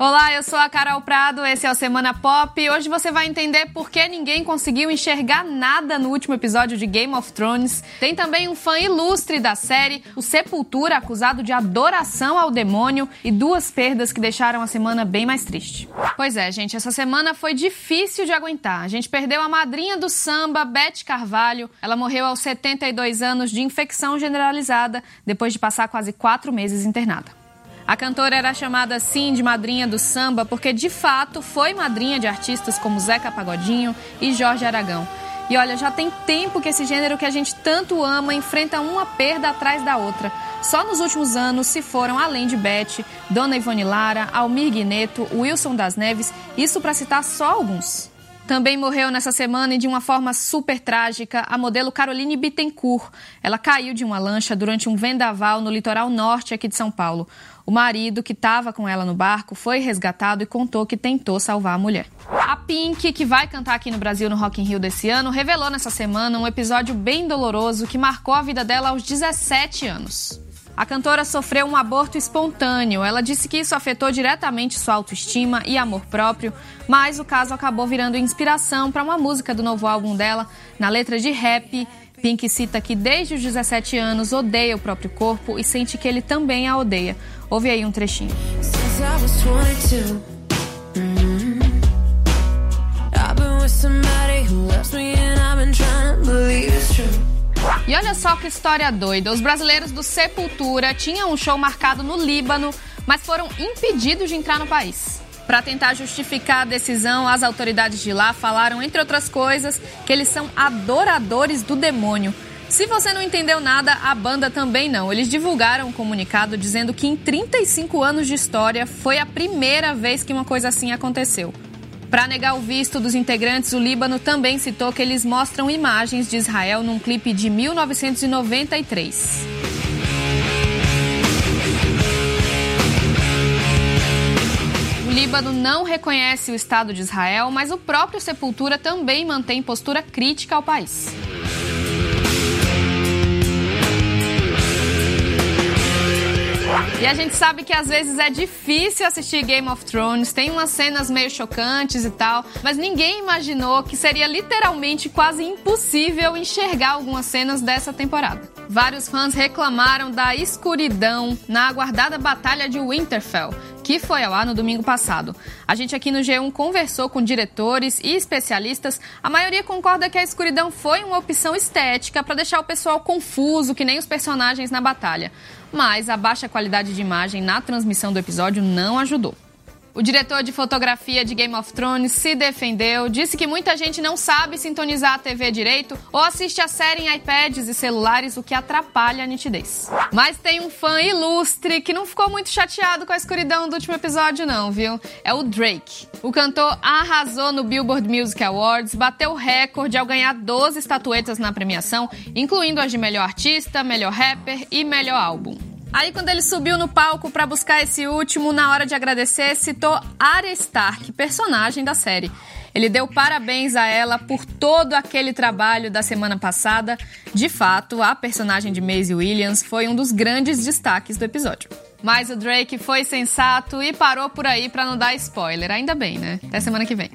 Olá, eu sou a Carol Prado, esse é o Semana Pop. Hoje você vai entender por que ninguém conseguiu enxergar nada no último episódio de Game of Thrones. Tem também um fã ilustre da série, o Sepultura, acusado de adoração ao demônio, e duas perdas que deixaram a semana bem mais triste. Pois é, gente, essa semana foi difícil de aguentar. A gente perdeu a madrinha do samba, Beth Carvalho. Ela morreu aos 72 anos de infecção generalizada, depois de passar quase quatro meses internada. A cantora era chamada assim de madrinha do samba porque de fato foi madrinha de artistas como Zeca Pagodinho e Jorge Aragão. E olha, já tem tempo que esse gênero que a gente tanto ama enfrenta uma perda atrás da outra. Só nos últimos anos se foram, além de Beth, Dona Ivone Lara, Almir Guineto, Wilson das Neves, isso para citar só alguns. Também morreu nessa semana e de uma forma super trágica a modelo Caroline Bittencourt. Ela caiu de uma lancha durante um vendaval no litoral norte aqui de São Paulo. O marido, que estava com ela no barco, foi resgatado e contou que tentou salvar a mulher. A Pink, que vai cantar aqui no Brasil no Rock in Rio desse ano, revelou nessa semana um episódio bem doloroso que marcou a vida dela aos 17 anos. A cantora sofreu um aborto espontâneo. Ela disse que isso afetou diretamente sua autoestima e amor próprio, mas o caso acabou virando inspiração para uma música do novo álbum dela. Na letra de rap, Pink cita que desde os 17 anos odeia o próprio corpo e sente que ele também a odeia. Ouve aí um trechinho. E olha só que história doida. Os brasileiros do Sepultura tinham um show marcado no Líbano, mas foram impedidos de entrar no país. Para tentar justificar a decisão, as autoridades de lá falaram, entre outras coisas, que eles são adoradores do demônio. Se você não entendeu nada, a banda também não. Eles divulgaram um comunicado dizendo que em 35 anos de história foi a primeira vez que uma coisa assim aconteceu. Para negar o visto dos integrantes, o Líbano também citou que eles mostram imagens de Israel num clipe de 1993. O Líbano não reconhece o Estado de Israel, mas o próprio Sepultura também mantém postura crítica ao país. E a gente sabe que às vezes é difícil assistir Game of Thrones, tem umas cenas meio chocantes e tal, mas ninguém imaginou que seria literalmente quase impossível enxergar algumas cenas dessa temporada. Vários fãs reclamaram da escuridão na aguardada Batalha de Winterfell, que foi ao ar no domingo passado. A gente aqui no G1 conversou com diretores e especialistas. A maioria concorda que a escuridão foi uma opção estética para deixar o pessoal confuso, que nem os personagens na batalha. Mas a baixa qualidade de imagem na transmissão do episódio não ajudou. O diretor de fotografia de Game of Thrones se defendeu, disse que muita gente não sabe sintonizar a TV direito ou assiste a série em iPads e celulares, o que atrapalha a nitidez. Mas tem um fã ilustre que não ficou muito chateado com a escuridão do último episódio, não, viu? É o Drake. O cantor arrasou no Billboard Music Awards, bateu recorde ao ganhar 12 estatuetas na premiação, incluindo as de melhor artista, melhor rapper e melhor álbum. Aí, quando ele subiu no palco para buscar esse último, na hora de agradecer, citou Arya Stark, personagem da série. Ele deu parabéns a ela por todo aquele trabalho da semana passada. De fato, a personagem de Maisie Williams foi um dos grandes destaques do episódio. Mas o Drake foi sensato e parou por aí para não dar spoiler. Ainda bem, né? Até semana que vem.